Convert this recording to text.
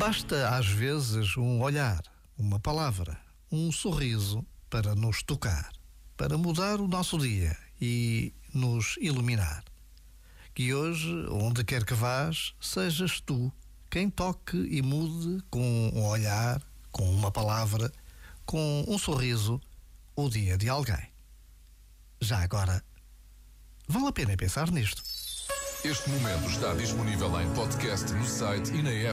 Basta às vezes um olhar, uma palavra, um sorriso para nos tocar, para mudar o nosso dia e nos iluminar. Que hoje, onde quer que vás, sejas tu quem toque e mude com um olhar, com uma palavra, com um sorriso, o dia de alguém. Já agora, vale a pena pensar nisto. Este momento está disponível em podcast no site e na app.